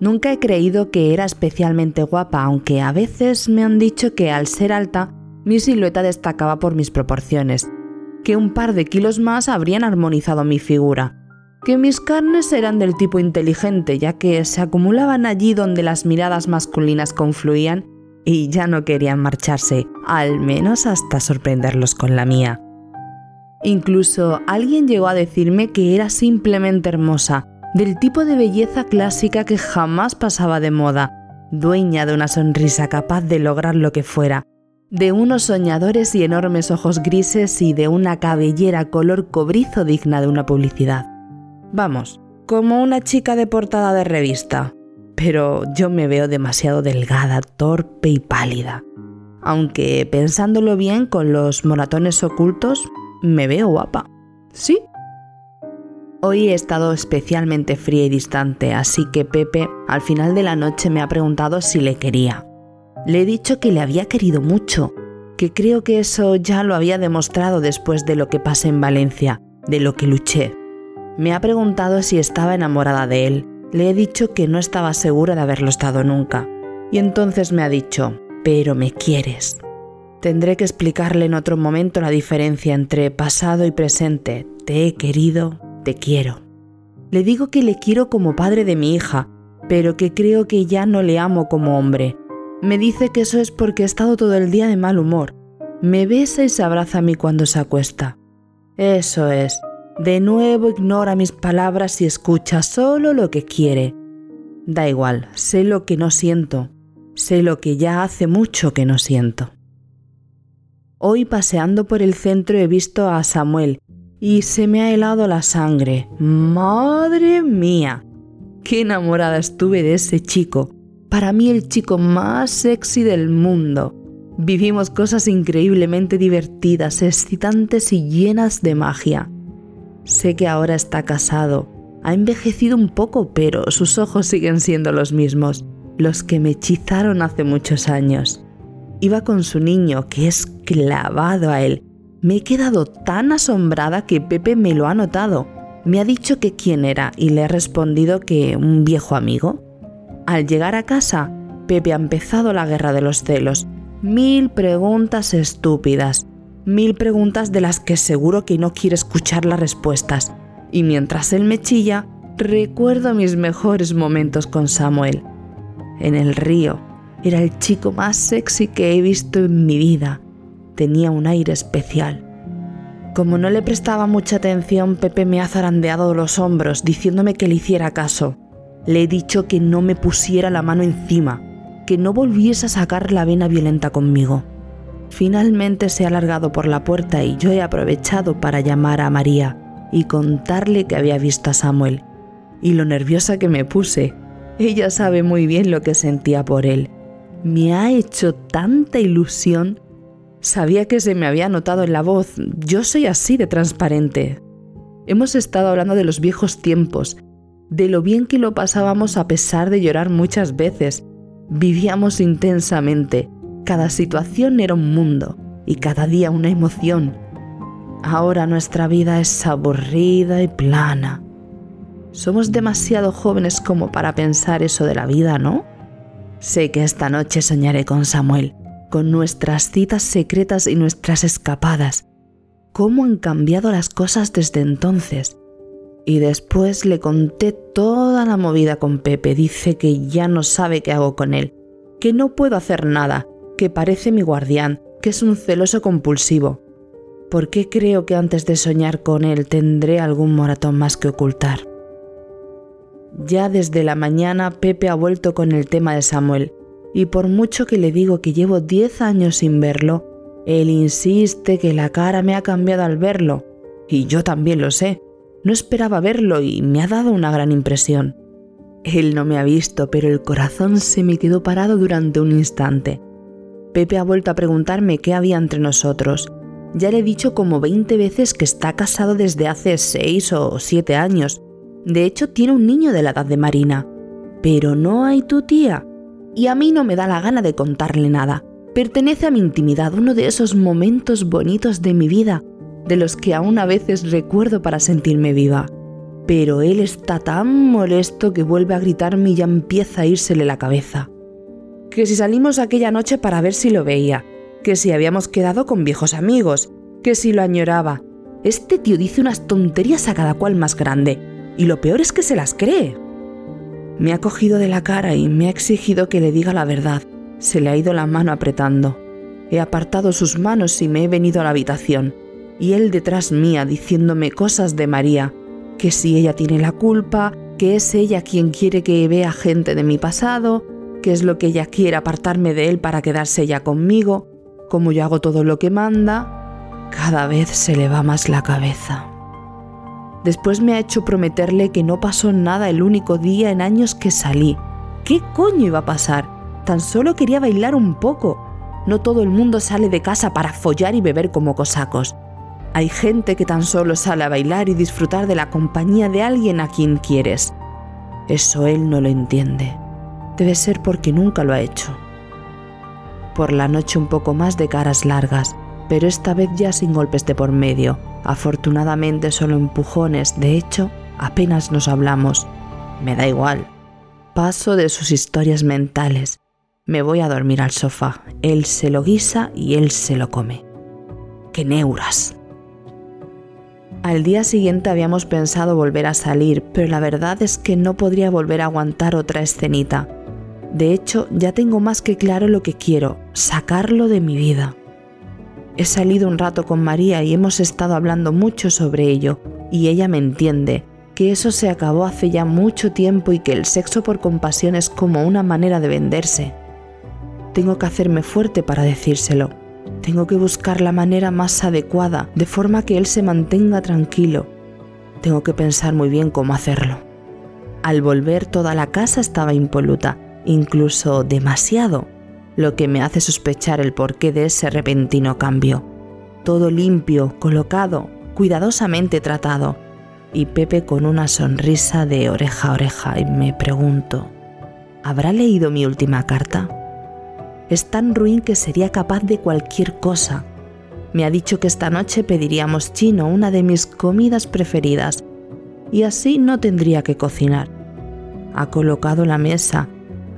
Nunca he creído que era especialmente guapa, aunque a veces me han dicho que al ser alta, mi silueta destacaba por mis proporciones, que un par de kilos más habrían armonizado mi figura, que mis carnes eran del tipo inteligente, ya que se acumulaban allí donde las miradas masculinas confluían y ya no querían marcharse, al menos hasta sorprenderlos con la mía. Incluso alguien llegó a decirme que era simplemente hermosa, del tipo de belleza clásica que jamás pasaba de moda, dueña de una sonrisa capaz de lograr lo que fuera, de unos soñadores y enormes ojos grises y de una cabellera color cobrizo digna de una publicidad. Vamos, como una chica de portada de revista, pero yo me veo demasiado delgada, torpe y pálida. Aunque pensándolo bien con los moratones ocultos, me veo guapa. ¿Sí? Hoy he estado especialmente fría y distante, así que Pepe al final de la noche me ha preguntado si le quería. Le he dicho que le había querido mucho, que creo que eso ya lo había demostrado después de lo que pasé en Valencia, de lo que luché. Me ha preguntado si estaba enamorada de él. Le he dicho que no estaba segura de haberlo estado nunca. Y entonces me ha dicho, pero me quieres. Tendré que explicarle en otro momento la diferencia entre pasado y presente. Te he querido, te quiero. Le digo que le quiero como padre de mi hija, pero que creo que ya no le amo como hombre. Me dice que eso es porque he estado todo el día de mal humor. Me besa y se abraza a mí cuando se acuesta. Eso es. De nuevo ignora mis palabras y escucha solo lo que quiere. Da igual, sé lo que no siento. Sé lo que ya hace mucho que no siento. Hoy paseando por el centro he visto a Samuel y se me ha helado la sangre. ¡Madre mía! ¡Qué enamorada estuve de ese chico! Para mí el chico más sexy del mundo. Vivimos cosas increíblemente divertidas, excitantes y llenas de magia. Sé que ahora está casado. Ha envejecido un poco, pero sus ojos siguen siendo los mismos, los que me hechizaron hace muchos años. Iba con su niño, que es clavado a él. Me he quedado tan asombrada que Pepe me lo ha notado. Me ha dicho que quién era y le he respondido que un viejo amigo. Al llegar a casa, Pepe ha empezado la guerra de los celos. Mil preguntas estúpidas. Mil preguntas de las que seguro que no quiere escuchar las respuestas. Y mientras él me chilla, recuerdo mis mejores momentos con Samuel. En el río, era el chico más sexy que he visto en mi vida. Tenía un aire especial. Como no le prestaba mucha atención, Pepe me ha zarandeado los hombros diciéndome que le hiciera caso. Le he dicho que no me pusiera la mano encima, que no volviese a sacar la vena violenta conmigo. Finalmente se ha alargado por la puerta y yo he aprovechado para llamar a María y contarle que había visto a Samuel. Y lo nerviosa que me puse. Ella sabe muy bien lo que sentía por él me ha hecho tanta ilusión. Sabía que se me había notado en la voz. Yo soy así de transparente. Hemos estado hablando de los viejos tiempos, de lo bien que lo pasábamos a pesar de llorar muchas veces. Vivíamos intensamente. Cada situación era un mundo y cada día una emoción. Ahora nuestra vida es aburrida y plana. Somos demasiado jóvenes como para pensar eso de la vida, ¿no? Sé que esta noche soñaré con Samuel, con nuestras citas secretas y nuestras escapadas, cómo han cambiado las cosas desde entonces. Y después le conté toda la movida con Pepe. Dice que ya no sabe qué hago con él, que no puedo hacer nada, que parece mi guardián, que es un celoso compulsivo. ¿Por qué creo que antes de soñar con él tendré algún moratón más que ocultar? Ya desde la mañana Pepe ha vuelto con el tema de Samuel, y por mucho que le digo que llevo 10 años sin verlo, él insiste que la cara me ha cambiado al verlo, y yo también lo sé. No esperaba verlo y me ha dado una gran impresión. Él no me ha visto, pero el corazón se me quedó parado durante un instante. Pepe ha vuelto a preguntarme qué había entre nosotros. Ya le he dicho como 20 veces que está casado desde hace 6 o 7 años. De hecho, tiene un niño de la edad de Marina. Pero no hay tu tía. Y a mí no me da la gana de contarle nada. Pertenece a mi intimidad, uno de esos momentos bonitos de mi vida de los que aún a veces recuerdo para sentirme viva. Pero él está tan molesto que vuelve a gritarme y ya empieza a írsele la cabeza. Que si salimos aquella noche para ver si lo veía, que si habíamos quedado con viejos amigos, que si lo añoraba. Este tío dice unas tonterías a cada cual más grande, y lo peor es que se las cree. Me ha cogido de la cara y me ha exigido que le diga la verdad. Se le ha ido la mano apretando. He apartado sus manos y me he venido a la habitación y él detrás mía diciéndome cosas de María, que si ella tiene la culpa, que es ella quien quiere que vea gente de mi pasado, que es lo que ella quiere apartarme de él para quedarse ella conmigo, como yo hago todo lo que manda, cada vez se le va más la cabeza. Después me ha hecho prometerle que no pasó nada el único día en años que salí. ¿Qué coño iba a pasar? Tan solo quería bailar un poco. No todo el mundo sale de casa para follar y beber como cosacos. Hay gente que tan solo sale a bailar y disfrutar de la compañía de alguien a quien quieres. Eso él no lo entiende. Debe ser porque nunca lo ha hecho. Por la noche un poco más de caras largas, pero esta vez ya sin golpes de por medio. Afortunadamente solo empujones, de hecho, apenas nos hablamos. Me da igual. Paso de sus historias mentales. Me voy a dormir al sofá. Él se lo guisa y él se lo come. ¡Qué neuras! Al día siguiente habíamos pensado volver a salir, pero la verdad es que no podría volver a aguantar otra escenita. De hecho, ya tengo más que claro lo que quiero, sacarlo de mi vida. He salido un rato con María y hemos estado hablando mucho sobre ello, y ella me entiende, que eso se acabó hace ya mucho tiempo y que el sexo por compasión es como una manera de venderse. Tengo que hacerme fuerte para decírselo tengo que buscar la manera más adecuada, de forma que él se mantenga tranquilo. Tengo que pensar muy bien cómo hacerlo. Al volver toda la casa estaba impoluta, incluso demasiado, lo que me hace sospechar el porqué de ese repentino cambio. Todo limpio, colocado, cuidadosamente tratado, y Pepe con una sonrisa de oreja a oreja y me pregunto, ¿habrá leído mi última carta? Es tan ruin que sería capaz de cualquier cosa. Me ha dicho que esta noche pediríamos chino, una de mis comidas preferidas, y así no tendría que cocinar. Ha colocado la mesa,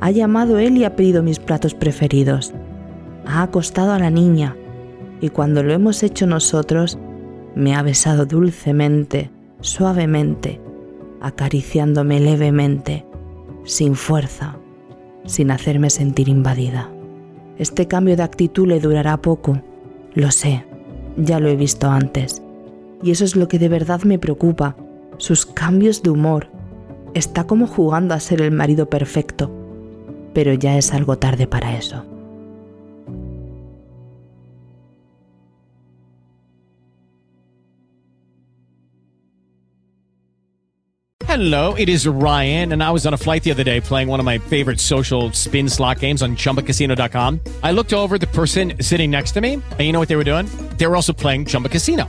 ha llamado él y ha pedido mis platos preferidos. Ha acostado a la niña, y cuando lo hemos hecho nosotros, me ha besado dulcemente, suavemente, acariciándome levemente, sin fuerza, sin hacerme sentir invadida. Este cambio de actitud le durará poco. Lo sé, ya lo he visto antes. Y eso es lo que de verdad me preocupa, sus cambios de humor. Está como jugando a ser el marido perfecto, pero ya es algo tarde para eso. Hello, it is Ryan, and I was on a flight the other day playing one of my favorite social spin slot games on chumbacasino.com. I looked over the person sitting next to me, and you know what they were doing? They were also playing Chumba Casino.